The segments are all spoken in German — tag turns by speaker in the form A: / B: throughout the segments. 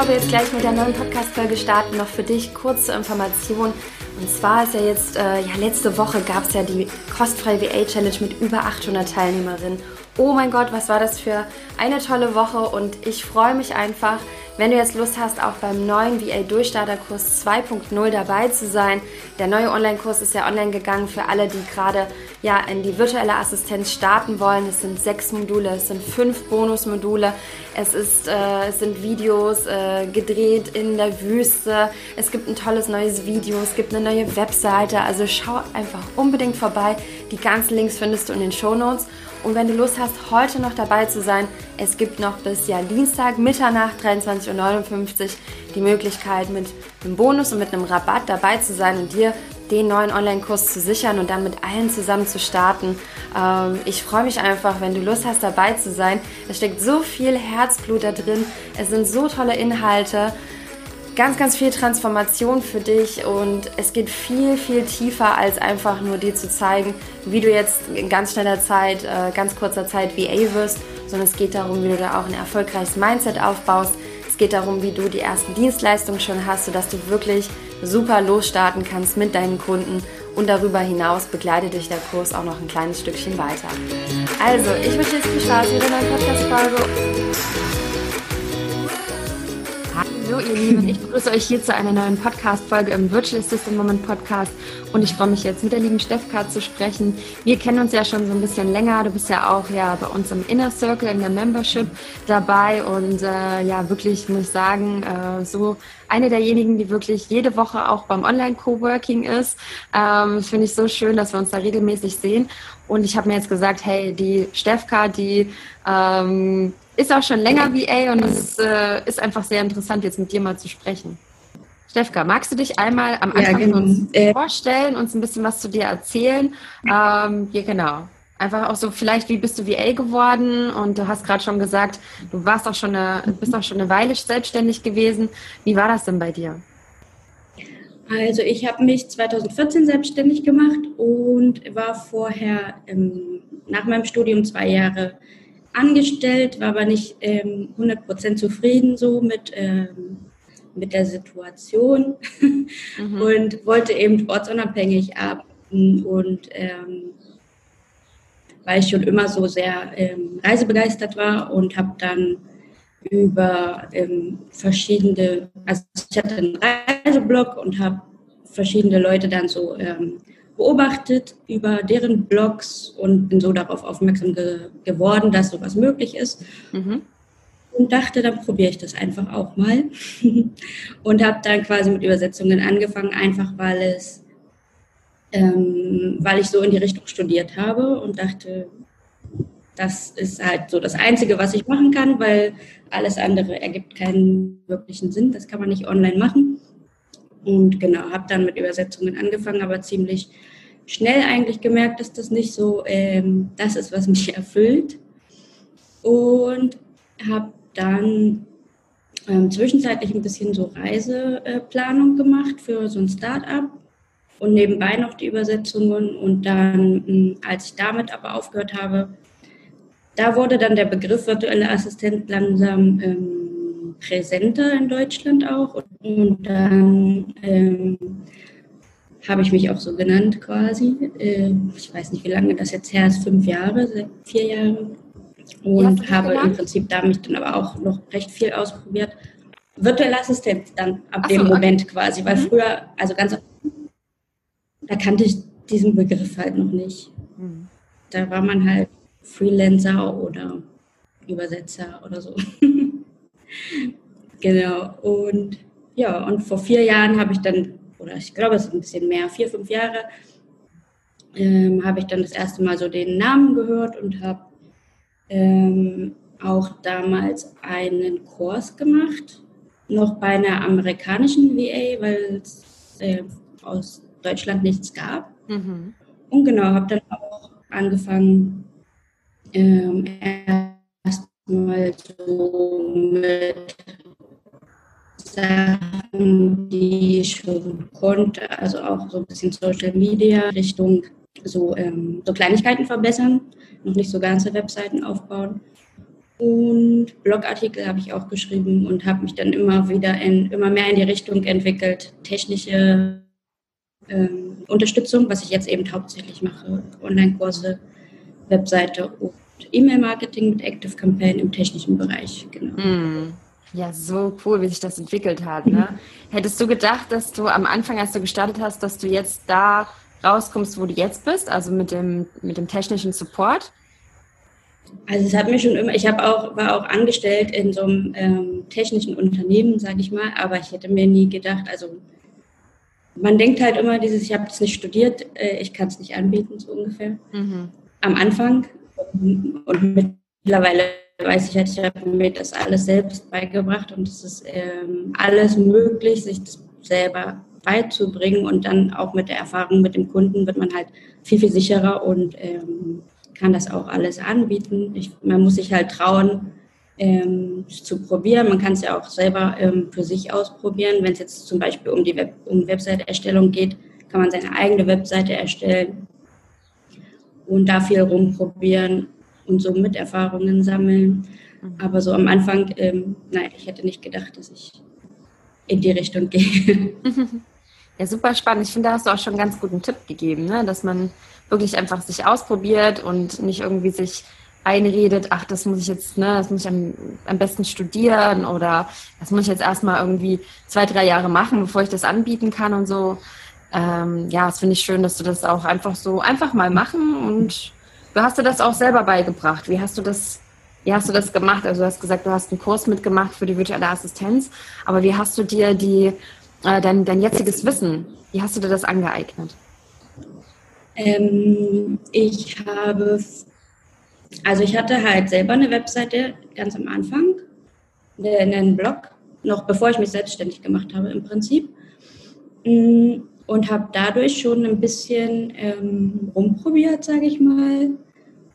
A: bevor wir jetzt gleich mit der neuen Podcast-Folge starten, noch für dich kurze Information. Und zwar ist ja jetzt, äh, ja, letzte Woche gab es ja die Kostfrei VA Challenge mit über 800 Teilnehmerinnen. Oh mein Gott, was war das für eine tolle Woche und ich freue mich einfach, wenn du jetzt Lust hast, auch beim neuen VA Durchstarterkurs 2.0 dabei zu sein. Der neue Online-Kurs ist ja online gegangen für alle, die gerade ja, in die virtuelle Assistenz starten wollen. Es sind sechs Module, es sind fünf Bonusmodule, es, ist, äh, es sind Videos äh, gedreht in der Wüste, es gibt ein tolles neues Video, es gibt eine neue Webseite. Also schau einfach unbedingt vorbei. Die ganzen Links findest du in den Show Notes. Und wenn du Lust hast, heute noch dabei zu sein, es gibt noch bis ja Dienstag, Mitternacht, 23.59 Uhr die Möglichkeit, mit einem Bonus und mit einem Rabatt dabei zu sein und dir den neuen Online-Kurs zu sichern und dann mit allen zusammen zu starten. Ähm, ich freue mich einfach, wenn du Lust hast, dabei zu sein. Es steckt so viel Herzblut da drin. Es sind so tolle Inhalte ganz, ganz viel Transformation für dich und es geht viel, viel tiefer als einfach nur dir zu zeigen, wie du jetzt in ganz schneller Zeit, äh, ganz kurzer Zeit VA wirst, sondern es geht darum, wie du da auch ein erfolgreiches Mindset aufbaust. Es geht darum, wie du die ersten Dienstleistungen schon hast, sodass du wirklich super losstarten kannst mit deinen Kunden und darüber hinaus begleitet dich der Kurs auch noch ein kleines Stückchen weiter. Also, ich wünsche dir viel Spaß mit der neuen Podcast-Folge. Hallo ihr Lieben, ich begrüße euch hier zu einer neuen Podcast-Folge im Virtual Assistant Moment Podcast und ich freue mich jetzt mit der lieben Stefka zu sprechen. Wir kennen uns ja schon so ein bisschen länger, du bist ja auch ja bei uns im Inner Circle in der Membership dabei und äh, ja wirklich muss ich sagen, äh, so eine derjenigen, die wirklich jede Woche auch beim Online-Coworking ist. Ähm, Finde ich so schön, dass wir uns da regelmäßig sehen und ich habe mir jetzt gesagt, hey, die Stefka, die ähm, ist auch schon länger VA und es äh, ist einfach sehr interessant, jetzt mit dir mal zu sprechen. Stefka, magst du dich einmal am Anfang ja, genau. uns äh, vorstellen, uns ein bisschen was zu dir erzählen? Ähm, ja, genau. Einfach auch so, vielleicht, wie bist du VA geworden? Und du hast gerade schon gesagt, du warst auch schon eine, bist auch schon eine Weile selbstständig gewesen. Wie war das denn bei dir?
B: Also ich habe mich 2014 selbstständig gemacht und war vorher ähm, nach meinem Studium zwei Jahre angestellt, war aber nicht ähm, 100% zufrieden so mit, ähm, mit der Situation mhm. und wollte eben ortsunabhängig arbeiten und ähm, weil ich schon immer so sehr ähm, reisebegeistert war und habe dann über ähm, verschiedene, also ich hatte einen Reiseblog und habe verschiedene Leute dann so ähm, beobachtet über deren Blogs und bin so darauf aufmerksam ge geworden, dass sowas möglich ist. Mhm. Und dachte, dann probiere ich das einfach auch mal. und habe dann quasi mit Übersetzungen angefangen, einfach weil es, ähm, weil ich so in die Richtung studiert habe und dachte, das ist halt so das Einzige, was ich machen kann, weil alles andere ergibt keinen wirklichen Sinn. Das kann man nicht online machen. Und genau, habe dann mit Übersetzungen angefangen, aber ziemlich schnell eigentlich gemerkt, dass das nicht so ähm, das ist, was mich erfüllt. Und habe dann ähm, zwischenzeitlich ein bisschen so Reiseplanung gemacht für so ein Start-up und nebenbei noch die Übersetzungen. Und dann, hm, als ich damit aber aufgehört habe, da wurde dann der Begriff virtuelle Assistent langsam ähm, präsenter in Deutschland auch. Und dann ähm, habe ich mich auch so genannt quasi. Äh, ich weiß nicht, wie lange das jetzt her ist, fünf Jahre, vier Jahre. Und ja, habe im Prinzip da mich dann aber auch noch recht viel ausprobiert. Virtuelle Assistenz dann ab so, dem Moment okay. quasi, weil mhm. früher, also ganz, da kannte ich diesen Begriff halt noch nicht. Mhm. Da war man halt Freelancer oder Übersetzer oder so. genau. Und ja, und vor vier Jahren habe ich dann oder ich glaube, es ist ein bisschen mehr, vier, fünf Jahre, ähm, habe ich dann das erste Mal so den Namen gehört und habe ähm, auch damals einen Kurs gemacht, noch bei einer amerikanischen VA, weil es äh, aus Deutschland nichts gab. Mhm. Und genau, habe dann auch angefangen, ähm, erstmal so mit Sachen, die ich schon konnte, also auch so ein bisschen Social Media Richtung so, ähm, so Kleinigkeiten verbessern, noch nicht so ganze Webseiten aufbauen. Und Blogartikel habe ich auch geschrieben und habe mich dann immer wieder in, immer mehr in die Richtung entwickelt, technische ähm, Unterstützung, was ich jetzt eben hauptsächlich mache, Online-Kurse, Webseite und E-Mail-Marketing mit Active Campaign im technischen Bereich. Genau.
C: Mm. Ja, so cool, wie sich das entwickelt hat. Ne? Hättest du gedacht, dass du am Anfang, als du gestartet hast, dass du jetzt da rauskommst, wo du jetzt bist, also mit dem, mit dem technischen Support?
B: Also es hat mir schon immer, ich habe auch, war auch angestellt in so einem ähm, technischen Unternehmen, sage ich mal, aber ich hätte mir nie gedacht, also man denkt halt immer dieses, ich habe das nicht studiert, äh, ich kann es nicht anbieten, so ungefähr. Mhm. Am Anfang und mittlerweile weiß ich halt, ich habe mir das alles selbst beigebracht und es ist ähm, alles möglich, sich das selber beizubringen und dann auch mit der Erfahrung mit dem Kunden wird man halt viel, viel sicherer und ähm, kann das auch alles anbieten. Ich, man muss sich halt trauen, ähm, zu probieren. Man kann es ja auch selber ähm, für sich ausprobieren. Wenn es jetzt zum Beispiel um die Web um Webseite-Erstellung geht, kann man seine eigene Webseite erstellen und da viel rumprobieren und so Miterfahrungen sammeln. Mhm. Aber so am Anfang, ähm, nein, ich hätte nicht gedacht, dass ich in die Richtung gehe.
C: Ja, super spannend. Ich finde, da hast du auch schon einen ganz guten Tipp gegeben, ne? dass man wirklich einfach sich ausprobiert und nicht irgendwie sich einredet, ach, das muss ich jetzt, ne, das muss ich am, am besten studieren oder das muss ich jetzt erstmal irgendwie zwei, drei Jahre machen, bevor ich das anbieten kann und so. Ähm, ja, das finde ich schön, dass du das auch einfach so einfach mal machen und du hast dir das auch selber beigebracht. Wie hast du das, wie hast du das gemacht? Also du hast gesagt, du hast einen Kurs mitgemacht für die virtuelle Assistenz, aber wie hast du dir die, äh, dein, dein jetziges Wissen, wie hast du dir das angeeignet?
B: Ähm, ich habe, also ich hatte halt selber eine Webseite ganz am Anfang, einen Blog, noch bevor ich mich selbstständig gemacht habe im Prinzip. Mm, und habe dadurch schon ein bisschen ähm, rumprobiert, sage ich mal.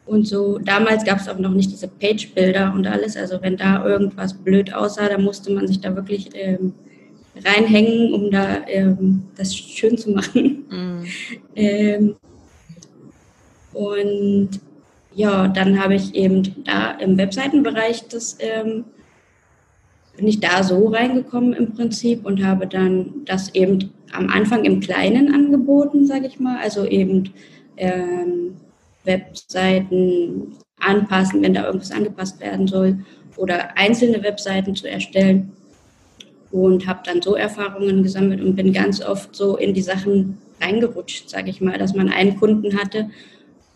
B: Und so, damals gab es auch noch nicht diese Page-Bilder und alles. Also wenn da irgendwas blöd aussah, dann musste man sich da wirklich ähm, reinhängen, um da ähm, das schön zu machen. Mhm. ähm, und ja, dann habe ich eben da im Webseitenbereich das ähm, bin ich da so reingekommen im Prinzip und habe dann das eben am Anfang im Kleinen angeboten, sage ich mal, also eben ähm, Webseiten anpassen, wenn da irgendwas angepasst werden soll oder einzelne Webseiten zu erstellen. Und habe dann so Erfahrungen gesammelt und bin ganz oft so in die Sachen reingerutscht, sage ich mal, dass man einen Kunden hatte,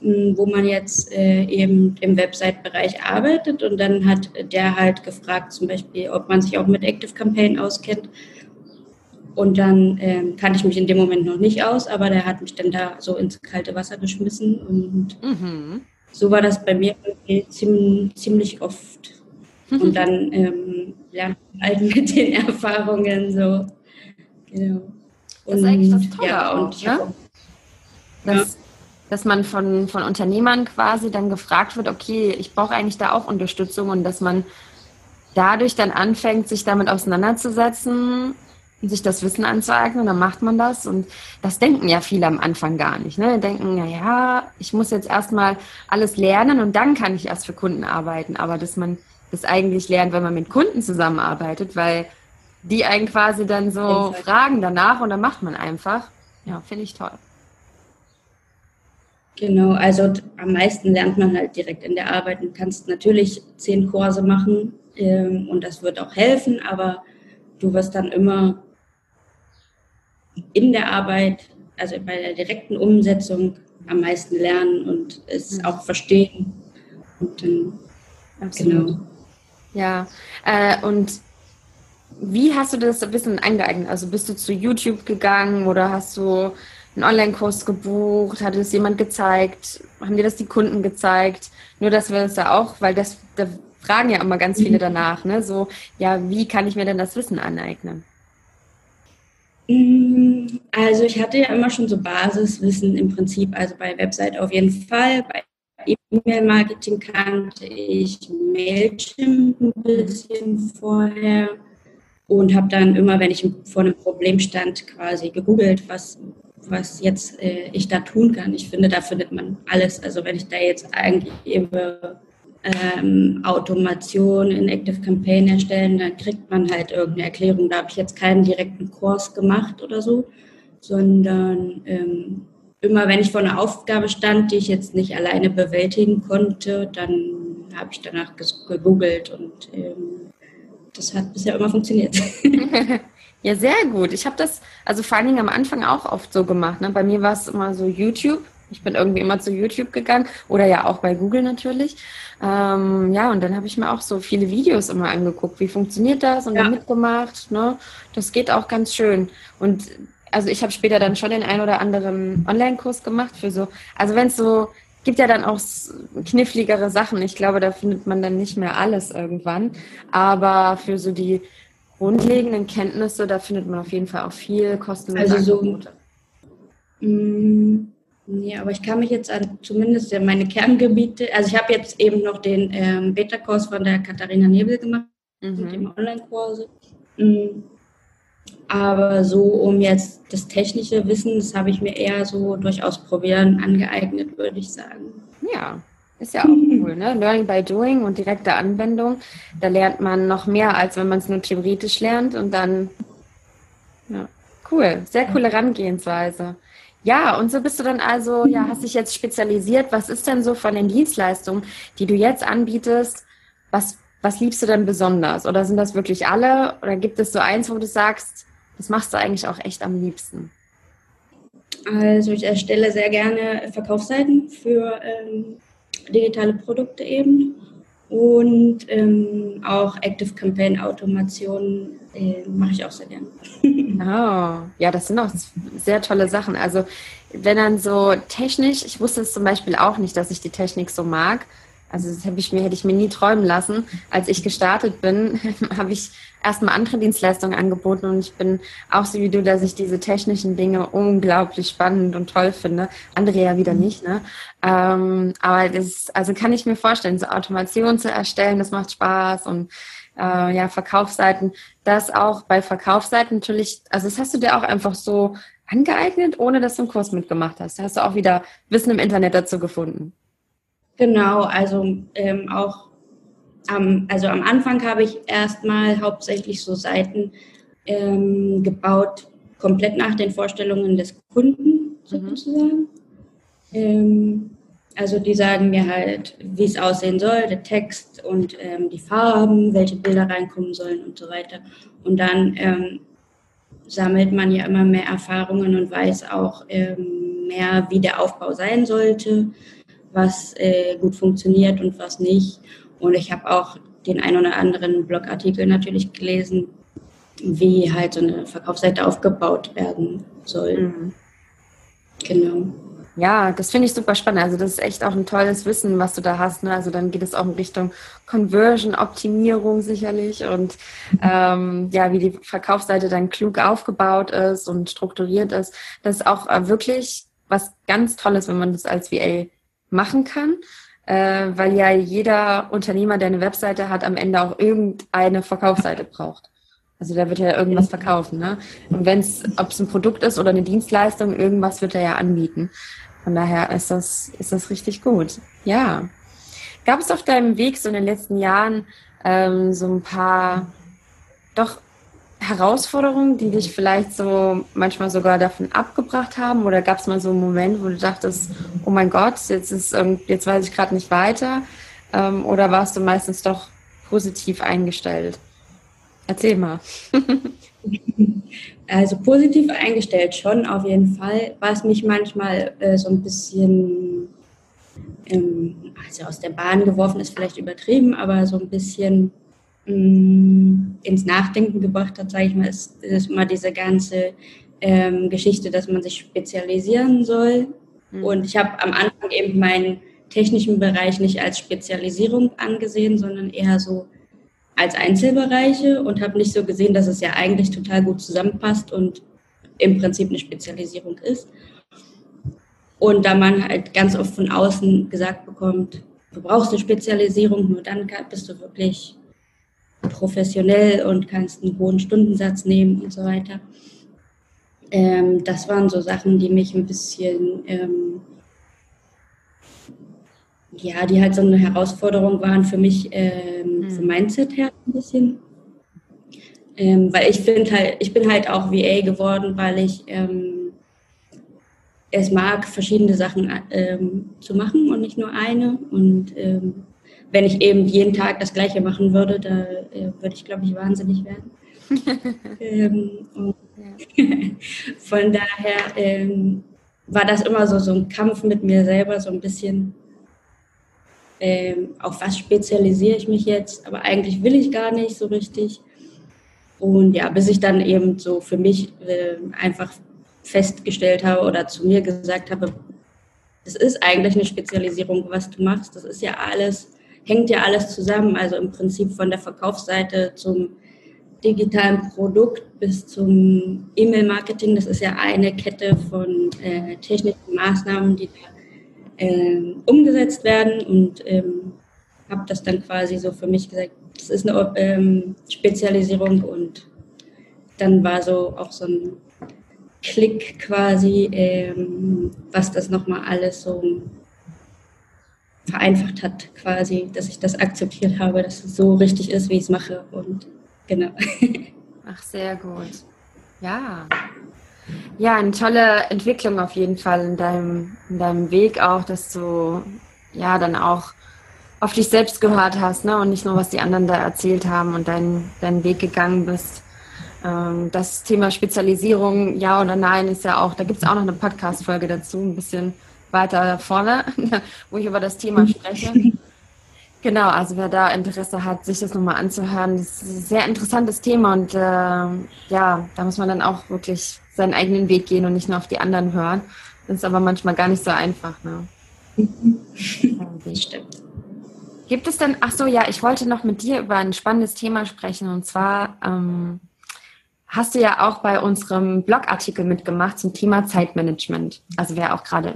B: wo man jetzt äh, eben im Website-Bereich arbeitet und dann hat der halt gefragt, zum Beispiel, ob man sich auch mit Active Campaign auskennt. Und dann ähm, kannte ich mich in dem Moment noch nicht aus, aber der hat mich dann da so ins kalte Wasser geschmissen und mhm. so war das bei mir ziemlich, ziemlich oft. Und dann ähm, lernt man halt mit den Erfahrungen so.
C: Genau. Und, das ist eigentlich das Tolle ja, auch, und ne? Das, dass man von, von Unternehmern quasi dann gefragt wird, okay, ich brauche eigentlich da auch Unterstützung und dass man dadurch dann anfängt, sich damit auseinanderzusetzen und sich das Wissen anzueignen, dann macht man das. Und das denken ja viele am Anfang gar nicht. Ne? Denken, na ja, ich muss jetzt erstmal alles lernen und dann kann ich erst für Kunden arbeiten. Aber dass man das eigentlich lernt, wenn man mit Kunden zusammenarbeitet, weil die einen quasi dann so fragen danach und dann macht man einfach. Ja, finde ich toll.
B: Genau, also am meisten lernt man halt direkt in der Arbeit. Du kannst natürlich zehn Kurse machen ähm, und das wird auch helfen, aber du wirst dann immer in der Arbeit, also bei der direkten Umsetzung am meisten lernen und es mhm. auch verstehen. Und dann,
C: Absolut. genau. Ja, äh, und wie hast du das Wissen angeeignet? Also bist du zu YouTube gegangen oder hast du einen Online-Kurs gebucht? Hat es jemand gezeigt? Haben dir das die Kunden gezeigt? Nur, dass wir das ja auch, weil das, da fragen ja immer ganz viele mhm. danach, ne? So, ja, wie kann ich mir denn das Wissen aneignen?
B: Mm, also ich hatte ja immer schon so Basiswissen im Prinzip, also bei Website auf jeden Fall, bei E-Mail-Marketing kannte ich Mailchimp ein bisschen vorher und habe dann immer, wenn ich vor einem Problem stand, quasi gegoogelt, was was jetzt äh, ich da tun kann. Ich finde, da findet man alles. Also wenn ich da jetzt eigentlich ähm, Automation in Active Campaign erstellen, dann kriegt man halt irgendeine Erklärung. Da habe ich jetzt keinen direkten Kurs gemacht oder so, sondern ähm, immer wenn ich vor einer Aufgabe stand, die ich jetzt nicht alleine bewältigen konnte, dann habe ich danach gegoogelt und ähm, das hat bisher immer funktioniert.
C: ja, sehr gut. Ich habe das, also vor allen Dingen am Anfang auch oft so gemacht. Ne? Bei mir war es immer so YouTube. Ich bin irgendwie immer zu YouTube gegangen oder ja auch bei Google natürlich. Ähm, ja, und dann habe ich mir auch so viele Videos immer angeguckt. Wie funktioniert das? Und ja. dann mitgemacht. Ne? Das geht auch ganz schön. Und also ich habe später dann schon den ein oder anderen Online-Kurs gemacht für so, also wenn es so gibt ja dann auch kniffligere Sachen. Ich glaube, da findet man dann nicht mehr alles irgendwann. Aber für so die grundlegenden Kenntnisse, da findet man auf jeden Fall auch viel kostenlose
B: also Angebote. So, mm, nee, aber ich kann mich jetzt an zumindest meine Kerngebiete, also ich habe jetzt eben noch den ähm, Beta-Kurs von der Katharina Nebel gemacht, mhm. mit dem Online-Kurse. Mm, aber so um jetzt das technische Wissen, das habe ich mir eher so durch Ausprobieren angeeignet, würde ich sagen.
C: Ja, ist ja auch cool, ne? Learning by Doing und direkte Anwendung. Da lernt man noch mehr, als wenn man es nur theoretisch lernt und dann. Ja, cool. Sehr coole Herangehensweise. Ja, und so bist du dann also, ja, hast dich jetzt spezialisiert. Was ist denn so von den Dienstleistungen, die du jetzt anbietest? Was, was liebst du denn besonders? Oder sind das wirklich alle? Oder gibt es so eins, wo du sagst, was machst du eigentlich auch echt am liebsten?
B: Also ich erstelle sehr gerne Verkaufsseiten für ähm, digitale Produkte eben und ähm, auch Active Campaign Automation äh, mache ich auch sehr gerne.
C: Oh, ja, das sind auch sehr tolle Sachen. Also wenn dann so technisch, ich wusste es zum Beispiel auch nicht, dass ich die Technik so mag. Also das habe ich mir, hätte ich mir nie träumen lassen. Als ich gestartet bin, habe ich erstmal andere Dienstleistungen angeboten und ich bin auch so wie du, dass ich diese technischen Dinge unglaublich spannend und toll finde. Andere ja wieder mhm. nicht, ne? Ähm, aber das, also kann ich mir vorstellen, so Automation zu erstellen, das macht Spaß und äh, ja, Verkaufsseiten, das auch bei Verkaufsseiten natürlich, also das hast du dir auch einfach so angeeignet, ohne dass du einen Kurs mitgemacht hast. Da hast du auch wieder Wissen im Internet dazu gefunden.
B: Genau, also ähm, auch am, also am Anfang habe ich erstmal hauptsächlich so Seiten ähm, gebaut, komplett nach den Vorstellungen des Kunden mhm. sozusagen. Mhm. Ähm, also die sagen mir halt, wie es aussehen soll, der Text und ähm, die Farben, welche Bilder reinkommen sollen und so weiter. Und dann ähm, sammelt man ja immer mehr Erfahrungen und weiß auch ähm, mehr, wie der Aufbau sein sollte, was äh, gut funktioniert und was nicht. Und ich habe auch den ein oder anderen Blogartikel natürlich gelesen, wie halt so eine Verkaufsseite aufgebaut werden soll. Mhm.
C: Genau. Ja, das finde ich super spannend. Also das ist echt auch ein tolles Wissen, was du da hast. Ne? Also dann geht es auch in Richtung Conversion-Optimierung sicherlich und ähm, ja, wie die Verkaufsseite dann klug aufgebaut ist und strukturiert ist. Das ist auch äh, wirklich was ganz Tolles, wenn man das als VA machen kann äh, weil ja jeder Unternehmer, der eine Webseite hat, am Ende auch irgendeine Verkaufsseite braucht. Also der wird ja irgendwas verkaufen, ne? Und wenn es, ob es ein Produkt ist oder eine Dienstleistung, irgendwas wird er ja anbieten. Von daher ist das, ist das richtig gut. Ja. Gab es auf deinem Weg so in den letzten Jahren ähm, so ein paar doch Herausforderungen, die dich vielleicht so manchmal sogar davon abgebracht haben? Oder gab es mal so einen Moment, wo du dachtest, oh mein Gott, jetzt ist jetzt weiß ich gerade nicht weiter? Ähm, oder warst du meistens doch positiv eingestellt? Erzähl mal.
B: also positiv eingestellt schon auf jeden Fall. Was mich manchmal äh, so ein bisschen ähm, also aus der Bahn geworfen ist, vielleicht übertrieben, aber so ein bisschen Mm, ins Nachdenken gebracht hat, sage ich mal, ist, ist immer diese ganze ähm, Geschichte, dass man sich spezialisieren soll. Mhm. Und ich habe am Anfang eben meinen technischen Bereich nicht als Spezialisierung angesehen, sondern eher so als Einzelbereiche und habe nicht so gesehen, dass es ja eigentlich total gut zusammenpasst und im Prinzip eine Spezialisierung ist. Und da man halt ganz oft von außen gesagt bekommt, du brauchst eine Spezialisierung, nur dann bist du wirklich professionell und kannst einen hohen Stundensatz nehmen und so weiter. Ähm, das waren so Sachen, die mich ein bisschen ähm, ja, die halt so eine Herausforderung waren für mich ähm, mhm. vom Mindset her ein bisschen. Ähm, weil ich finde halt, ich bin halt auch VA geworden, weil ich ähm, es mag, verschiedene Sachen ähm, zu machen und nicht nur eine. Und wenn ich eben jeden Tag das Gleiche machen würde, da äh, würde ich, glaube ich, wahnsinnig werden. ähm, von daher ähm, war das immer so, so ein Kampf mit mir selber, so ein bisschen, ähm, auf was spezialisiere ich mich jetzt, aber eigentlich will ich gar nicht so richtig. Und ja, bis ich dann eben so für mich äh, einfach festgestellt habe oder zu mir gesagt habe, es ist eigentlich eine Spezialisierung, was du machst. Das ist ja alles, hängt ja alles zusammen. Also im Prinzip von der Verkaufsseite zum digitalen Produkt bis zum E-Mail-Marketing. Das ist ja eine Kette von äh, technischen Maßnahmen, die da äh, umgesetzt werden. Und ähm, habe das dann quasi so für mich gesagt, das ist eine ähm, Spezialisierung. Und dann war so auch so ein Klick quasi, ähm, was das nochmal alles so vereinfacht hat, quasi, dass ich das akzeptiert habe, dass es so richtig ist, wie ich es mache. Und genau.
C: Ach, sehr gut. Ja. Ja, eine tolle Entwicklung auf jeden Fall in deinem, in deinem Weg auch, dass du ja dann auch auf dich selbst gehört hast, ne? Und nicht nur, was die anderen da erzählt haben und deinen, deinen Weg gegangen bist. Ähm, das Thema Spezialisierung, ja oder nein, ist ja auch, da gibt es auch noch eine Podcast-Folge dazu, ein bisschen weiter vorne, wo ich über das Thema spreche. Genau, also wer da Interesse hat, sich das nochmal anzuhören, das ist ein sehr interessantes Thema und äh, ja, da muss man dann auch wirklich seinen eigenen Weg gehen und nicht nur auf die anderen hören. Das ist aber manchmal gar nicht so einfach. Ne? Stimmt. Gibt es denn, ach so, ja, ich wollte noch mit dir über ein spannendes Thema sprechen und zwar ähm, hast du ja auch bei unserem Blogartikel mitgemacht zum Thema Zeitmanagement. Also wer auch gerade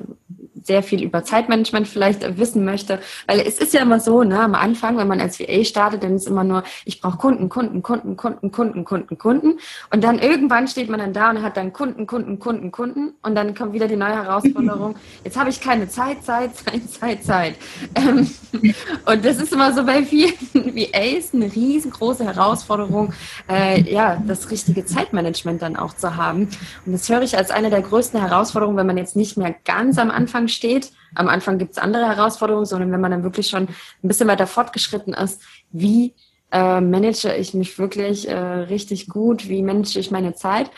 C: sehr viel über Zeitmanagement vielleicht wissen möchte. Weil es ist ja immer so, ne, am Anfang, wenn man als VA startet, dann ist immer nur, ich brauche Kunden, Kunden, Kunden, Kunden, Kunden, Kunden, Kunden. Und dann irgendwann steht man dann da und hat dann Kunden, Kunden, Kunden, Kunden. Und dann kommt wieder die neue Herausforderung. Jetzt habe ich keine Zeit, Zeit, Zeit, Zeit, Zeit. Ähm, und das ist immer so bei vielen VAs eine riesengroße Herausforderung, äh, ja, das richtige Zeitmanagement dann auch zu haben. Und das höre ich als eine der größten Herausforderungen, wenn man jetzt nicht mehr ganz am Anfang steht. Am Anfang gibt es andere Herausforderungen, sondern wenn man dann wirklich schon ein bisschen weiter fortgeschritten ist, wie äh, manage ich mich wirklich äh, richtig gut, wie manage ich meine Zeit.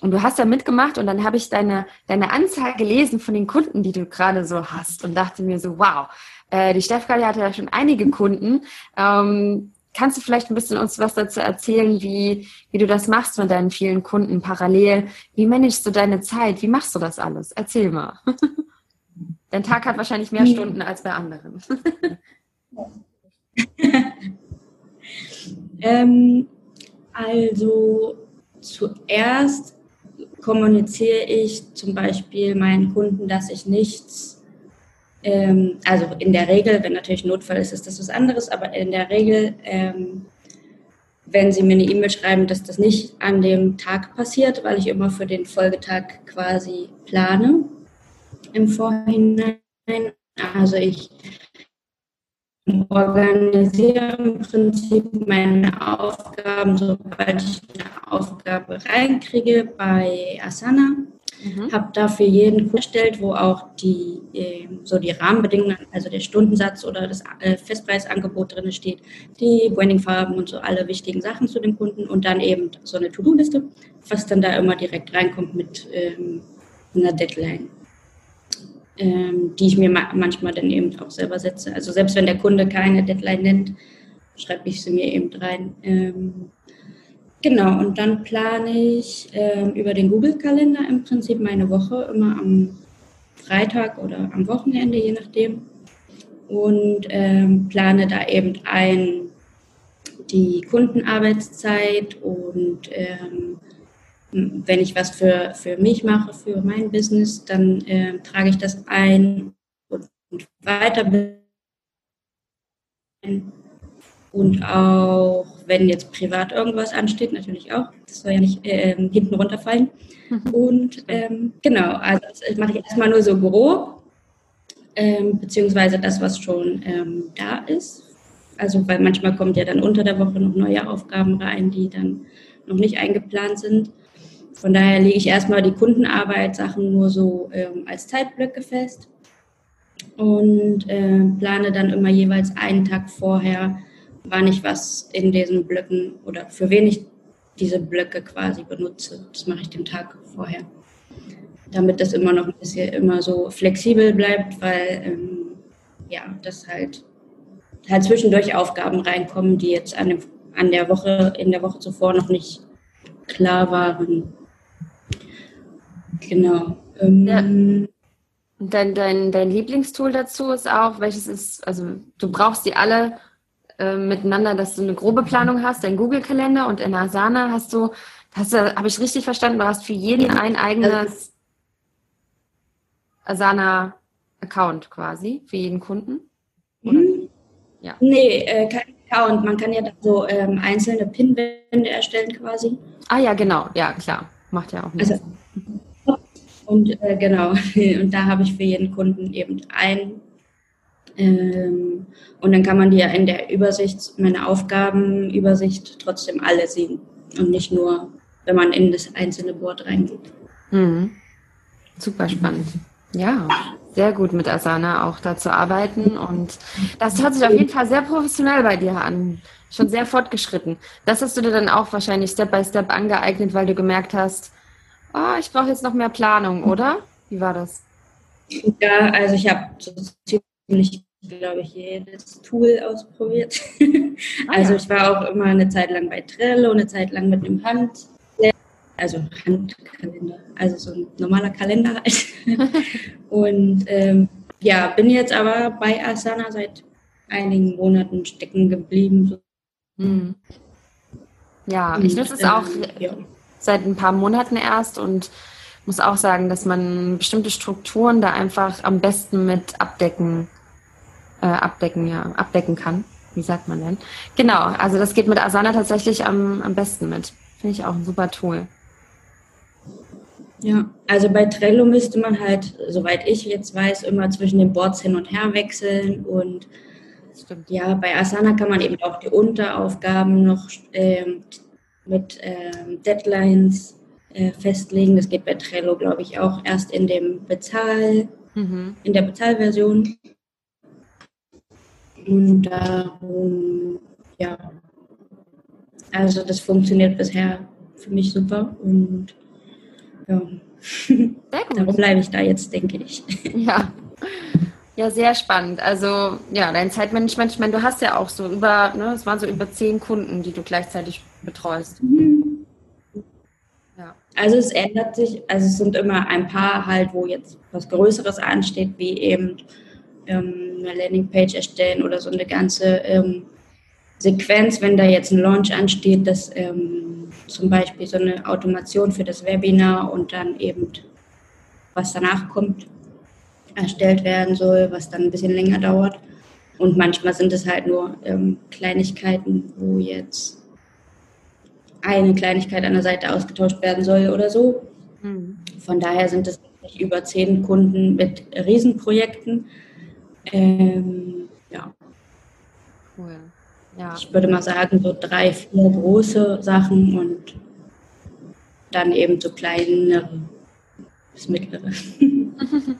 C: Und du hast da mitgemacht und dann habe ich deine, deine Anzahl gelesen von den Kunden, die du gerade so hast und dachte mir so, wow, äh, die Stefkali hatte ja schon einige Kunden. Ähm, kannst du vielleicht ein bisschen uns was dazu erzählen, wie, wie du das machst mit deinen vielen Kunden parallel? Wie managst du deine Zeit? Wie machst du das alles? Erzähl mal. Dein Tag hat wahrscheinlich mehr Stunden als bei anderen.
B: ähm, also zuerst kommuniziere ich zum Beispiel meinen Kunden, dass ich nichts, ähm, also in der Regel, wenn natürlich Notfall ist, ist das was anderes, aber in der Regel, ähm, wenn sie mir eine E-Mail schreiben, dass das nicht an dem Tag passiert, weil ich immer für den Folgetag quasi plane im Vorhinein. Also ich organisiere im Prinzip meine Aufgaben, sobald ich eine Aufgabe reinkriege bei Asana. Mhm. Habe dafür jeden Kurs erstellt, wo auch die äh, so die Rahmenbedingungen, also der Stundensatz oder das äh, Festpreisangebot drin steht, die Brandingfarben und so alle wichtigen Sachen zu dem Kunden und dann eben so eine To-Do-Liste, was dann da immer direkt reinkommt mit ähm, einer Deadline ähm, die ich mir ma manchmal dann eben auch selber setze. Also selbst wenn der Kunde keine Deadline nennt, schreibe ich sie mir eben rein. Ähm, genau, und dann plane ich ähm, über den Google-Kalender im Prinzip meine Woche immer am Freitag oder am Wochenende, je nachdem. Und ähm, plane da eben ein die Kundenarbeitszeit und ähm, wenn ich was für, für mich mache, für mein Business, dann äh, trage ich das ein und, und weiter. Und auch wenn jetzt privat irgendwas ansteht, natürlich auch. Das soll ja nicht äh, hinten runterfallen. Mhm. Und ähm, genau, also das mache ich erstmal nur so grob. ähm, beziehungsweise das, was schon ähm, da ist. Also weil manchmal kommt ja dann unter der Woche noch neue Aufgaben rein, die dann noch nicht eingeplant sind. Von daher lege ich erstmal die Kundenarbeit Sachen nur so ähm, als Zeitblöcke fest und äh, plane dann immer jeweils einen Tag vorher, wann ich was in diesen Blöcken oder für wen ich diese Blöcke quasi benutze. Das mache ich den Tag vorher, damit das immer noch ein bisschen immer so flexibel bleibt, weil ähm, ja, das halt halt zwischendurch Aufgaben reinkommen, die jetzt an, dem, an der Woche in der Woche zuvor noch nicht klar waren. Genau. Ähm,
C: ja. Dein, dein, dein Lieblingstool dazu ist auch, welches ist, also du brauchst die alle äh, miteinander, dass du eine grobe Planung hast, dein Google-Kalender und in Asana hast du, hast du, habe ich richtig verstanden, du hast für jeden ein eigenes Asana-Account quasi, für jeden Kunden?
B: Oder? Mhm. Ja. Nee, äh, kein Account. Man kann ja so ähm, einzelne Pinwände erstellen quasi.
C: Ah ja, genau. Ja, klar. Macht ja auch
B: also, Und äh, genau, und da habe ich für jeden Kunden eben ein. Ähm, und dann kann man die ja in der Übersicht, meine Aufgabenübersicht trotzdem alle sehen. Und nicht nur, wenn man in das einzelne Board reingeht.
C: Mhm. Super spannend. Ja, sehr gut mit Asana auch da zu arbeiten. Und das hört sich auf jeden Fall sehr professionell bei dir an. Schon sehr fortgeschritten. Das hast du dir dann auch wahrscheinlich Step by Step angeeignet, weil du gemerkt hast, oh, ich brauche jetzt noch mehr Planung, oder? Wie war das?
B: Ja, also ich habe so ziemlich, glaube ich, jedes Tool ausprobiert. Ah, also ich war auch immer eine Zeit lang bei Trello, eine Zeit lang mit dem Hand, also Handkalender, also so ein normaler Kalender halt. Und ähm, ja, bin jetzt aber bei Asana seit einigen Monaten stecken geblieben.
C: Hm. Ja, ich nutze es auch ähm, ja seit ein paar Monaten erst und muss auch sagen, dass man bestimmte Strukturen da einfach am besten mit abdecken, äh, abdecken, ja, abdecken kann. Wie sagt man denn? Genau, also das geht mit Asana tatsächlich am, am besten mit. Finde ich auch ein super Tool.
B: Ja, also bei Trello müsste man halt, soweit ich jetzt weiß, immer zwischen den Boards hin und her wechseln und ja, bei Asana kann man eben auch die Unteraufgaben noch ähm, mit ähm, Deadlines äh, festlegen. Das geht bei Trello, glaube ich, auch erst in dem Bezahl, mhm. in der Bezahlversion. Und darum, ja, also das funktioniert bisher für mich super und ja. Darum bleibe ich da jetzt, denke ich.
C: Ja. Ja, sehr spannend. Also, ja, dein Zeitmanagement, ich meine, du hast ja auch so über, ne, es waren so über zehn Kunden, die du gleichzeitig betreust. Mhm.
B: Ja. Also es ändert sich, also es sind immer ein paar halt, wo jetzt was Größeres ansteht, wie eben ähm, eine Landingpage erstellen oder so eine ganze ähm, Sequenz, wenn da jetzt ein Launch ansteht, dass ähm, zum Beispiel so eine Automation für das Webinar und dann eben was danach kommt, erstellt werden soll, was dann ein bisschen länger dauert. Und manchmal sind es halt nur ähm, Kleinigkeiten, wo jetzt eine Kleinigkeit an der Seite ausgetauscht werden soll oder so. Mhm. Von daher sind es über zehn Kunden mit Riesenprojekten. Ähm, ja. Cool. Ja. Ich würde mal sagen, so drei, vier große Sachen und dann eben so kleinere bis mittlere.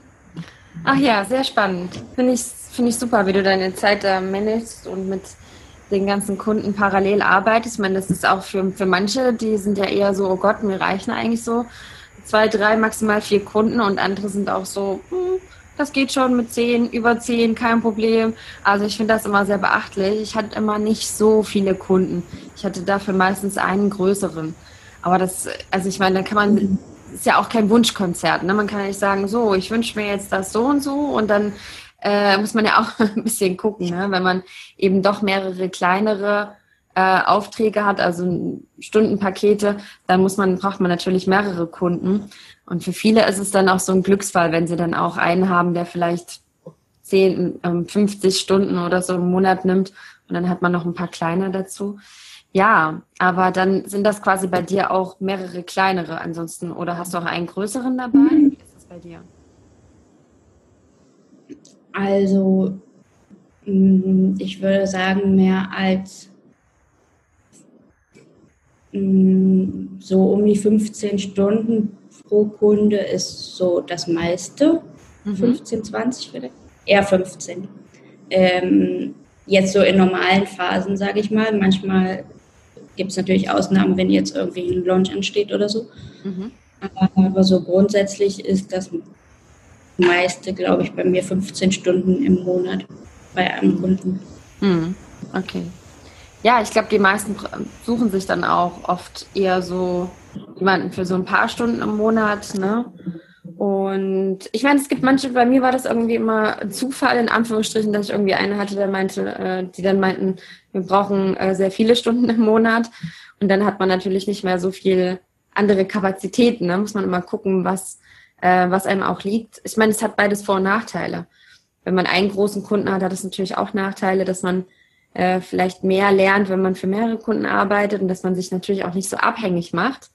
C: Ach ja, sehr spannend. Finde ich, find ich super, wie du deine Zeit da managst und mit den ganzen Kunden parallel arbeitest. Ich meine, das ist auch für, für manche, die sind ja eher so, oh Gott, mir reichen eigentlich so zwei, drei, maximal vier Kunden und andere sind auch so, hm, das geht schon mit zehn, über zehn, kein Problem. Also ich finde das immer sehr beachtlich. Ich hatte immer nicht so viele Kunden. Ich hatte dafür meistens einen größeren. Aber das, also ich meine, da kann man ist ja auch kein Wunschkonzert. Ne? Man kann ja nicht sagen, so, ich wünsche mir jetzt das so und so und dann äh, muss man ja auch ein bisschen gucken, ne? wenn man eben doch mehrere kleinere äh, Aufträge hat, also Stundenpakete, dann muss man, braucht man natürlich mehrere Kunden. Und für viele ist es dann auch so ein Glücksfall, wenn sie dann auch einen haben, der vielleicht 10, 50 ähm, Stunden oder so im Monat nimmt und dann hat man noch ein paar kleine dazu. Ja, aber dann sind das quasi bei dir auch mehrere kleinere ansonsten. Oder hast du auch einen größeren dabei? Wie ist das bei dir?
B: Also mm, ich würde sagen, mehr als so um die 15 Stunden pro Kunde ist so das meiste. Mhm. 15, 20 vielleicht. Eher 15. Ähm, jetzt so in normalen Phasen, sage ich mal. Manchmal gibt es natürlich Ausnahmen, wenn jetzt irgendwie ein Launch ansteht oder so. Mhm. Aber so grundsätzlich ist das meiste, glaube ich, bei mir 15 Stunden im Monat bei einem Kunden.
C: Mhm. Okay. Ja, ich glaube, die meisten suchen sich dann auch oft eher so jemanden für so ein paar Stunden im Monat, ne? Und ich meine, es gibt manche, bei mir war das irgendwie immer Zufall, in Anführungsstrichen, dass ich irgendwie eine hatte, der meinte, äh, die dann meinten, wir brauchen äh, sehr viele Stunden im Monat. Und dann hat man natürlich nicht mehr so viel andere Kapazitäten. Ne? Muss man immer gucken, was, äh, was einem auch liegt. Ich meine, es hat beides Vor- und Nachteile. Wenn man einen großen Kunden hat, hat es natürlich auch Nachteile, dass man äh, vielleicht mehr lernt, wenn man für mehrere Kunden arbeitet und dass man sich natürlich auch nicht so abhängig macht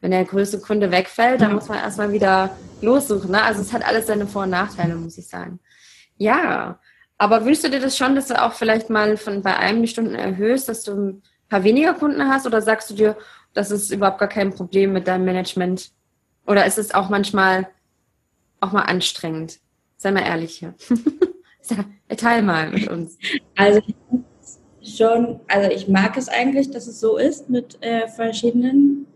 C: wenn der größte Kunde wegfällt, dann muss man erstmal wieder lossuchen. Ne? Also es hat alles seine Vor- und Nachteile, muss ich sagen. Ja, aber wünschst du dir das schon, dass du auch vielleicht mal von bei einem die Stunden erhöhst, dass du ein paar weniger Kunden hast oder sagst du dir, das ist überhaupt gar kein Problem mit deinem Management? Oder ist es auch manchmal auch mal anstrengend? Sei mal ehrlich hier. Teil mal mit uns.
B: Also schon, also ich mag es eigentlich, dass es so ist mit äh, verschiedenen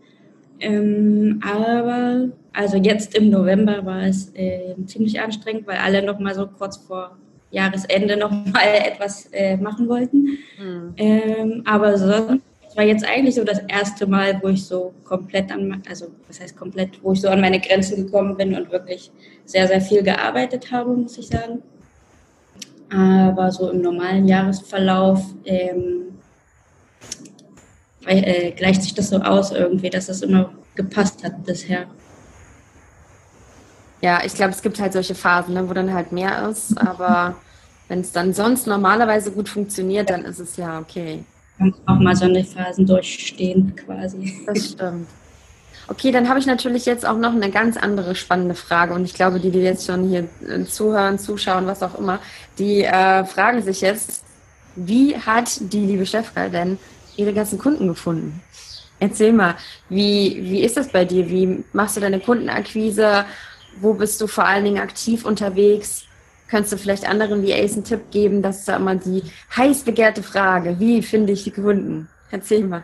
B: ähm, aber also jetzt im November war es äh, ziemlich anstrengend, weil alle noch mal so kurz vor Jahresende noch mal etwas äh, machen wollten. Mhm. Ähm, aber sonst war jetzt eigentlich so das erste Mal, wo ich so komplett an, also was heißt komplett, wo ich so an meine Grenzen gekommen bin und wirklich sehr, sehr viel gearbeitet habe, muss ich sagen. Aber so im normalen Jahresverlauf ähm, äh, gleicht sich das so aus irgendwie, dass es immer gepasst hat bisher.
C: Ja, ich glaube, es gibt halt solche Phasen, ne, wo dann halt mehr ist, aber wenn es dann sonst normalerweise gut funktioniert, dann ist es ja okay.
B: Man muss auch mal so eine Phasen durchstehen quasi.
C: Das stimmt. Okay, dann habe ich natürlich jetzt auch noch eine ganz andere spannende Frage und ich glaube, die, die jetzt schon hier äh, zuhören, zuschauen, was auch immer, die äh, fragen sich jetzt, wie hat die liebe Stefka denn ihre ganzen Kunden gefunden? Erzähl mal, wie, wie ist das bei dir? Wie machst du deine Kundenakquise? Wo bist du vor allen Dingen aktiv unterwegs? Könntest du vielleicht anderen VAs einen Tipp geben? Das ist ja immer die heiß begehrte Frage. Wie finde ich die Kunden? Erzähl mal.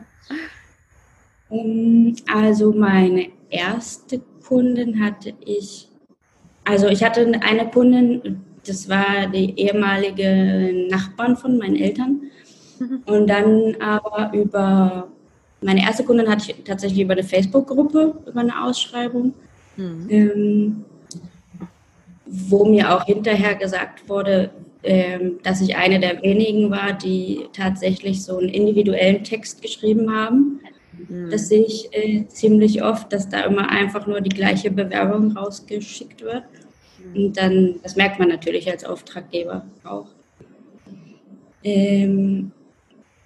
B: Ähm, also meine erste Kundin hatte ich, also ich hatte eine Kundin, das war die ehemalige Nachbarn von meinen Eltern. Mhm. Und dann aber über, meine erste Kundin hatte ich tatsächlich über eine Facebook-Gruppe, über eine Ausschreibung, mhm. ähm, wo mir auch hinterher gesagt wurde, ähm, dass ich eine der wenigen war, die tatsächlich so einen individuellen Text geschrieben haben. Mhm. Das sehe ich äh, ziemlich oft, dass da immer einfach nur die gleiche Bewerbung rausgeschickt wird. Mhm. Und dann, das merkt man natürlich als Auftraggeber auch. Ähm,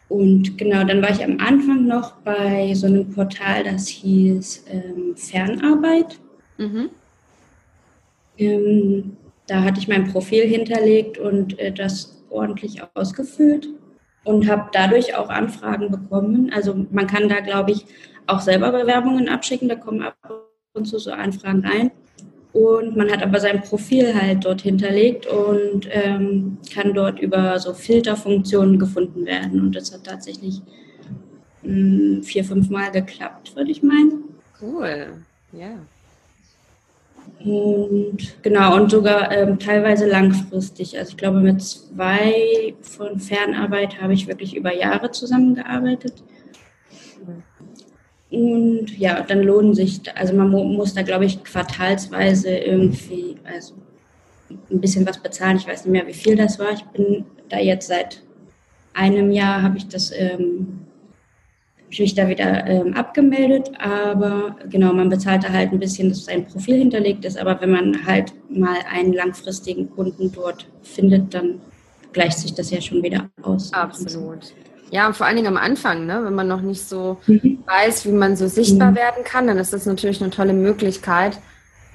B: und genau, dann war ich am Anfang noch bei so einem Portal, das hieß ähm, Fernarbeit. Mhm. Ähm, da hatte ich mein Profil hinterlegt und äh, das ordentlich ausgefüllt und habe dadurch auch Anfragen bekommen. Also man kann da, glaube ich, auch selber Bewerbungen abschicken, da kommen ab und zu so Anfragen rein. Und man hat aber sein Profil halt dort hinterlegt und ähm, kann dort über so Filterfunktionen gefunden werden. Und das hat tatsächlich mh, mm, vier, fünf Mal geklappt, würde ich meinen.
C: Cool, ja.
B: Und genau, und sogar ähm, teilweise langfristig. Also ich glaube, mit zwei von Fernarbeit habe ich wirklich über Jahre zusammengearbeitet. Und ja, dann lohnen sich, also man muss da, glaube ich, quartalsweise irgendwie, also ein bisschen was bezahlen. Ich weiß nicht mehr, wie viel das war. Ich bin da jetzt seit einem Jahr, habe ich das, ähm, ich mich da wieder ähm, abgemeldet. Aber genau, man bezahlt da halt ein bisschen, dass sein Profil hinterlegt ist. Aber wenn man halt mal einen langfristigen Kunden dort findet, dann gleicht sich das ja schon wieder aus.
C: Absolut. Ja, und vor allen Dingen am Anfang, ne? wenn man noch nicht so mhm. weiß, wie man so sichtbar mhm. werden kann, dann ist das natürlich eine tolle Möglichkeit.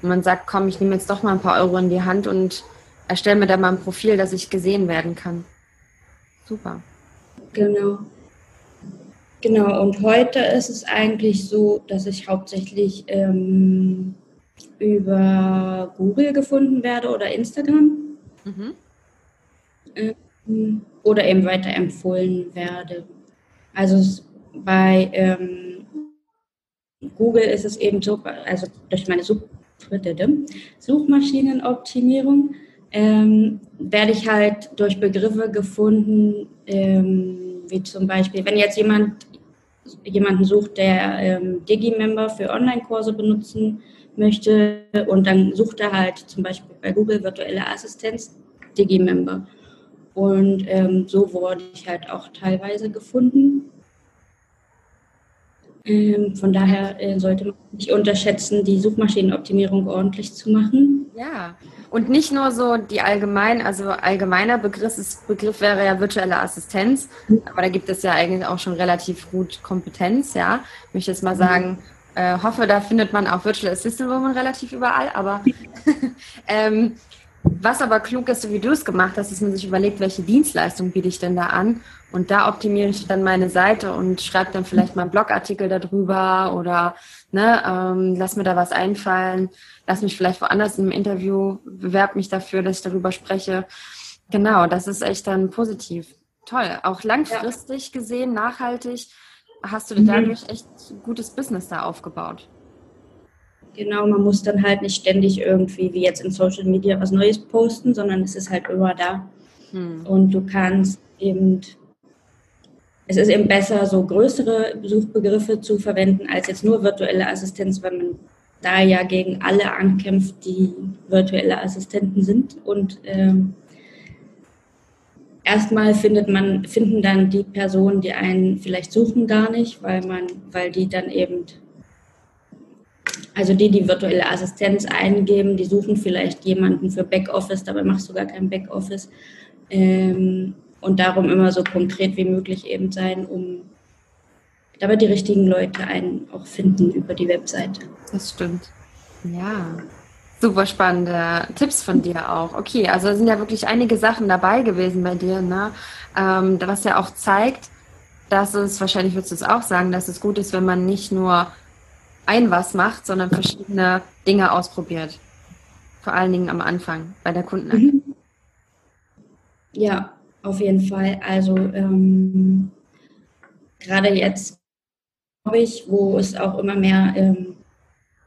C: Wenn man sagt, komm, ich nehme jetzt doch mal ein paar Euro in die Hand und erstelle mir da mal ein Profil, dass ich gesehen werden kann. Super.
B: Genau. Genau, und heute ist es eigentlich so, dass ich hauptsächlich ähm, über Google gefunden werde oder Instagram. Mhm. Ähm, oder eben weiterempfohlen werde. Also bei ähm, Google ist es eben so, also durch meine Such Suchmaschinenoptimierung ähm, werde ich halt durch Begriffe gefunden, ähm, wie zum Beispiel, wenn jetzt jemand jemanden sucht, der ähm, Digimember für Online-Kurse benutzen möchte und dann sucht er halt zum Beispiel bei Google virtuelle Assistenz Digimember. Und ähm, so wurde ich halt auch teilweise gefunden. Ähm, von daher äh, sollte man nicht unterschätzen, die Suchmaschinenoptimierung ordentlich zu machen.
C: Ja, und nicht nur so die allgemein, also allgemeiner Begriff, Begriff wäre ja virtuelle Assistenz, aber da gibt es ja eigentlich auch schon relativ gut Kompetenz, ja. Ich möchte jetzt mal mhm. sagen, äh, hoffe, da findet man auch Virtual Assistant Woman relativ überall, aber ähm, was aber klug ist, so wie du es gemacht hast, ist man sich überlegt, welche Dienstleistung biete ich denn da an und da optimiere ich dann meine Seite und schreibe dann vielleicht mal einen Blogartikel darüber oder ne, ähm, lass mir da was einfallen, lass mich vielleicht woanders im Interview, bewerb mich dafür, dass ich darüber spreche. Genau, das ist echt dann positiv. Toll. Auch langfristig ja. gesehen, nachhaltig, hast du dir mhm. dadurch echt gutes Business da aufgebaut.
B: Genau, man muss dann halt nicht ständig irgendwie wie jetzt in Social Media was Neues posten, sondern es ist halt immer da. Hm. Und du kannst eben es ist eben besser, so größere Suchbegriffe zu verwenden, als jetzt nur virtuelle Assistenz, weil man da ja gegen alle ankämpft, die virtuelle Assistenten sind. Und ähm, erstmal findet man, finden dann die Personen, die einen vielleicht suchen, gar nicht, weil man, weil die dann eben, also die, die virtuelle Assistenz eingeben, die suchen vielleicht jemanden für Backoffice, dabei machst du gar kein Backoffice. Ähm, und darum immer so konkret wie möglich eben sein, um damit die richtigen Leute einen auch finden über die Webseite.
C: Das stimmt. Ja. Super spannende Tipps von dir auch. Okay, also sind ja wirklich einige Sachen dabei gewesen bei dir, ne? Ähm, was ja auch zeigt, dass es, wahrscheinlich würdest du es auch sagen, dass es gut ist, wenn man nicht nur ein was macht, sondern verschiedene Dinge ausprobiert. Vor allen Dingen am Anfang bei der Kunden. Mhm.
B: Ja, auf jeden Fall. Also ähm, gerade jetzt, glaube ich, wo es auch immer mehr ähm,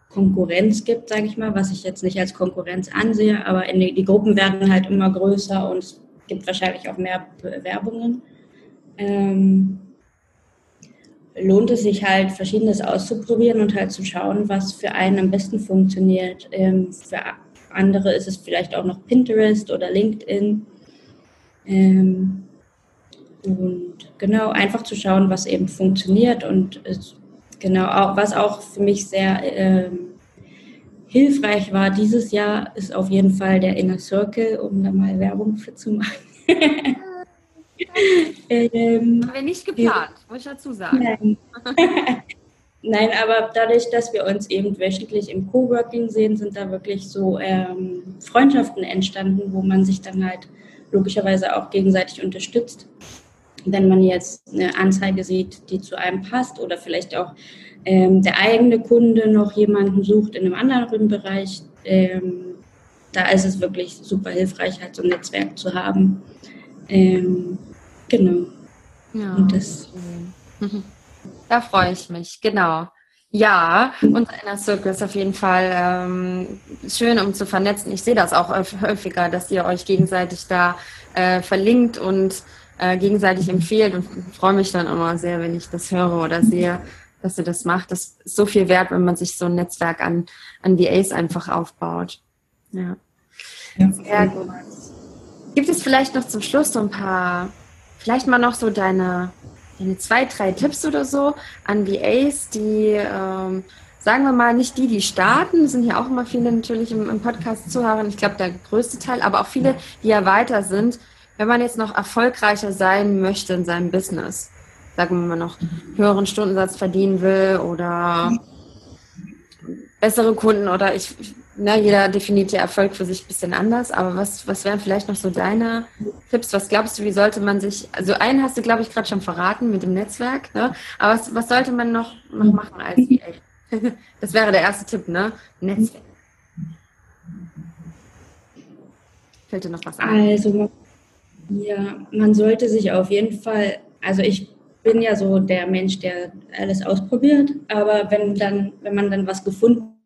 B: Konkurrenz gibt, sage ich mal, was ich jetzt nicht als Konkurrenz ansehe, aber die, die, Gruppen werden halt immer größer und es gibt wahrscheinlich auch mehr Bewerbungen. Ähm, lohnt es sich halt, Verschiedenes auszuprobieren und halt zu schauen, was für einen am besten funktioniert. Ähm, für andere ist es vielleicht auch noch Pinterest oder LinkedIn. Ähm, und genau, einfach zu schauen, was eben funktioniert und genau, auch, was auch für mich sehr ähm, hilfreich war dieses Jahr, ist auf jeden Fall der Inner Circle, um da mal Werbung für zu machen.
C: ähm, Haben wir nicht geplant, muss ich dazu sagen.
B: Nein. Nein, aber dadurch, dass wir uns eben wöchentlich im Coworking sehen, sind da wirklich so ähm, Freundschaften entstanden, wo man sich dann halt logischerweise auch gegenseitig unterstützt. Wenn man jetzt eine Anzeige sieht, die zu einem passt oder vielleicht auch ähm, der eigene Kunde noch jemanden sucht in einem anderen Bereich, ähm, da ist es wirklich super hilfreich, halt so ein Netzwerk zu haben. Ähm, genau.
C: Ja. Und das. Da freue ich mich, genau. Ja, unser Inner Circle ist auf jeden Fall ähm, schön, um zu vernetzen. Ich sehe das auch häufiger, dass ihr euch gegenseitig da äh, verlinkt und äh, gegenseitig empfehlt und freue mich dann immer sehr, wenn ich das höre oder sehe, dass ihr das macht. Das ist so viel wert, wenn man sich so ein Netzwerk an, an VAs einfach aufbaut. Ja. ja. Sehr gut. Gibt es vielleicht noch zum Schluss so ein paar, vielleicht mal noch so deine zwei, drei Tipps oder so an VAs, die, ähm, sagen wir mal, nicht die, die starten, sind ja auch immer viele natürlich im, im Podcast zuhören, ich glaube der größte Teil, aber auch viele, die ja weiter sind, wenn man jetzt noch erfolgreicher sein möchte in seinem Business, sagen wir mal noch höheren Stundensatz verdienen will oder bessere Kunden oder ich na, jeder definiert ja Erfolg für sich ein bisschen anders, aber was, was wären vielleicht noch so deine Tipps? Was glaubst du, wie sollte man sich, also einen hast du, glaube ich, gerade schon verraten mit dem Netzwerk, ne? aber was, was sollte man noch, noch machen als VA? Das wäre der erste Tipp, ne? Netzwerk.
B: Fällt dir noch was ein? Also, ja, man sollte sich auf jeden Fall, also ich bin ja so der Mensch, der alles ausprobiert, aber wenn dann, wenn man dann was gefunden hat,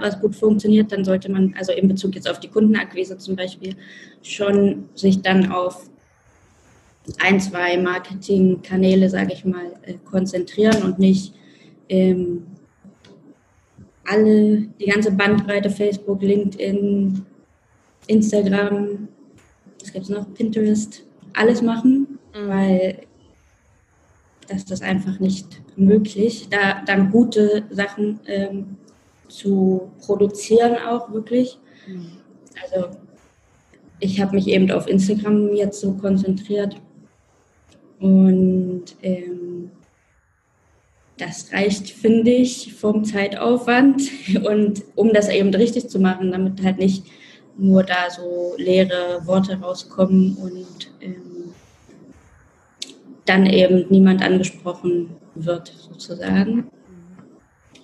B: was gut funktioniert, dann sollte man, also in Bezug jetzt auf die Kundenakquise zum Beispiel, schon sich dann auf ein, zwei Marketingkanäle, sage ich mal, äh, konzentrieren und nicht ähm, alle, die ganze Bandbreite, Facebook, LinkedIn, Instagram, was gibt es noch, Pinterest, alles machen, mhm. weil das ist einfach nicht möglich, da dann gute Sachen ähm, zu produzieren auch wirklich. Mhm. Also ich habe mich eben auf Instagram jetzt so konzentriert und ähm, das reicht, finde ich, vom Zeitaufwand und um das eben richtig zu machen, damit halt nicht nur da so leere Worte rauskommen und ähm, dann eben niemand angesprochen wird, sozusagen.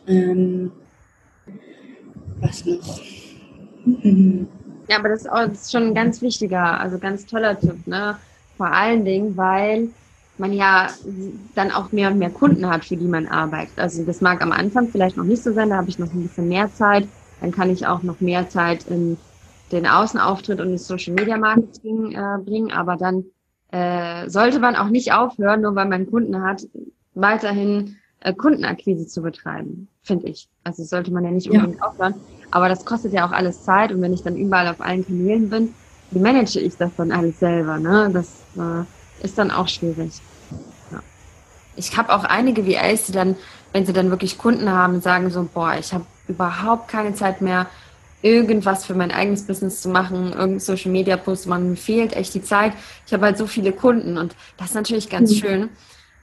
B: Ähm, was noch?
C: Ja, aber das ist, auch, das ist schon ein ganz wichtiger, also ganz toller Tipp, ne? Vor allen Dingen, weil man ja dann auch mehr und mehr Kunden hat, für die man arbeitet. Also das mag am Anfang vielleicht noch nicht so sein, da habe ich noch ein bisschen mehr Zeit, dann kann ich auch noch mehr Zeit in den Außenauftritt und das Social Media Marketing äh, bringen, aber dann äh, sollte man auch nicht aufhören, nur weil man Kunden hat, weiterhin äh, Kundenakquise zu betreiben, finde ich. Also sollte man ja nicht unbedingt ja. aufhören. Aber das kostet ja auch alles Zeit und wenn ich dann überall auf allen Kanälen bin, wie manage ich das dann alles selber? Ne? Das äh, ist dann auch schwierig. Ja. Ich habe auch einige VAs, die dann, wenn sie dann wirklich Kunden haben, sagen so, boah, ich habe überhaupt keine Zeit mehr, irgendwas für mein eigenes Business zu machen, irgendein Social Media Post, man mir fehlt echt die Zeit. Ich habe halt so viele Kunden und das ist natürlich ganz mhm. schön.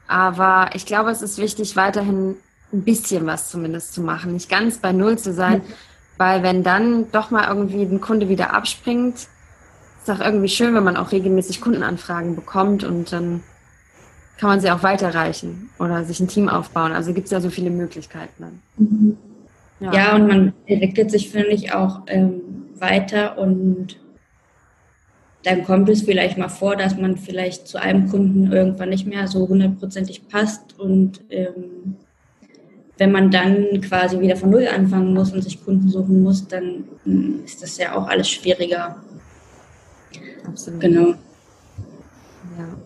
C: Aber ich glaube, es ist wichtig, weiterhin ein bisschen was zumindest zu machen, nicht ganz bei Null zu sein, weil wenn dann doch mal irgendwie ein Kunde wieder abspringt, ist auch irgendwie schön, wenn man auch regelmäßig Kundenanfragen bekommt und dann kann man sie auch weiterreichen oder sich ein Team aufbauen. Also gibt es ja so viele Möglichkeiten dann.
B: Mhm. Ja. ja, und man entwickelt sich, finde ich, auch ähm, weiter und dann kommt es vielleicht mal vor, dass man vielleicht zu einem Kunden irgendwann nicht mehr so hundertprozentig passt und ähm, wenn man dann quasi wieder von Null anfangen muss und sich Kunden suchen muss, dann ähm, ist das ja auch alles schwieriger.
C: Absolut. Genau. Ja,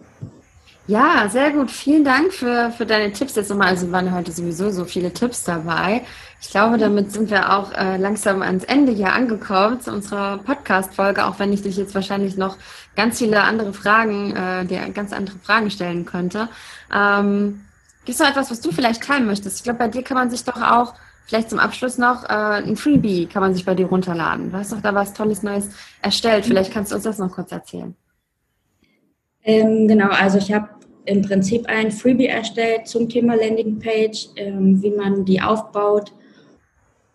C: sehr gut. Vielen Dank für, für deine Tipps jetzt nochmal. Also waren heute sowieso so viele Tipps dabei. Ich glaube, damit sind wir auch äh, langsam ans Ende hier angekommen zu unserer Podcast-Folge, auch wenn ich dich jetzt wahrscheinlich noch ganz viele andere Fragen, äh, dir ganz andere Fragen stellen könnte. Ähm, Gibt es noch etwas, was du vielleicht teilen möchtest? Ich glaube, bei dir kann man sich doch auch vielleicht zum Abschluss noch äh, ein Freebie kann man sich bei dir runterladen. Du hast doch da was Tolles Neues erstellt. Vielleicht kannst du uns das noch kurz erzählen.
B: Ähm, genau, also ich habe im Prinzip ein Freebie erstellt zum Thema Landingpage, ähm, wie man die aufbaut.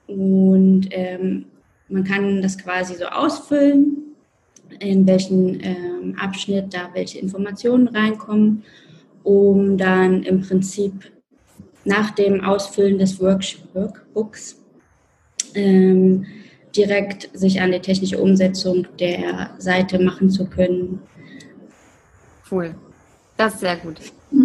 B: Und ähm, man kann das quasi so ausfüllen, in welchen ähm, Abschnitt da welche Informationen reinkommen, um dann im Prinzip nach dem Ausfüllen des Workbooks ähm, direkt sich an die technische Umsetzung der Seite machen zu können
C: Cool. Das ist sehr gut.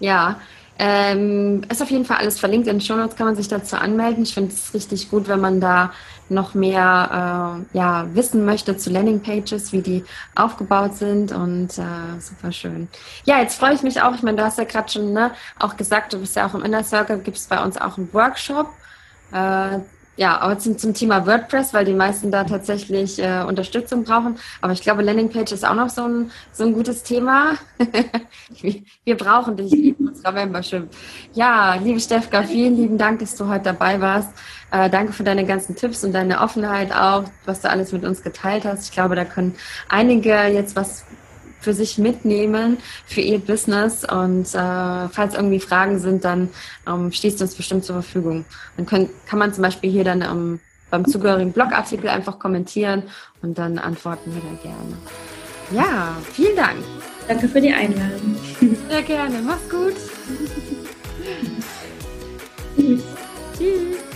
C: Ja, ähm, ist auf jeden Fall alles verlinkt. In den Show Notes kann man sich dazu anmelden. Ich finde es richtig gut, wenn man da noch mehr äh, ja, wissen möchte zu Landingpages, wie die aufgebaut sind und äh, super schön. Ja, jetzt freue ich mich auch. Ich meine, du hast ja gerade schon ne, auch gesagt, du bist ja auch im Inner Circle, gibt es bei uns auch einen Workshop. Äh, ja, aber zum, zum Thema WordPress, weil die meisten da tatsächlich äh, Unterstützung brauchen. Aber ich glaube, Landingpage ist auch noch so ein, so ein gutes Thema. wir, brauchen dich, unserer Membership. Ja, liebe Stefka, vielen lieben Dank, dass du heute dabei warst. Äh, danke für deine ganzen Tipps und deine Offenheit auch, was du alles mit uns geteilt hast. Ich glaube, da können einige jetzt was für sich mitnehmen für ihr Business. Und äh, falls irgendwie Fragen sind, dann ähm, stehst du uns bestimmt zur Verfügung. Dann können, kann man zum Beispiel hier dann ähm, beim zugehörigen Blogartikel einfach kommentieren und dann antworten wir dann gerne. Ja, vielen Dank.
B: Danke für die Einladung.
C: Sehr gerne. Mach's gut. Tschüss.
B: Tschüss.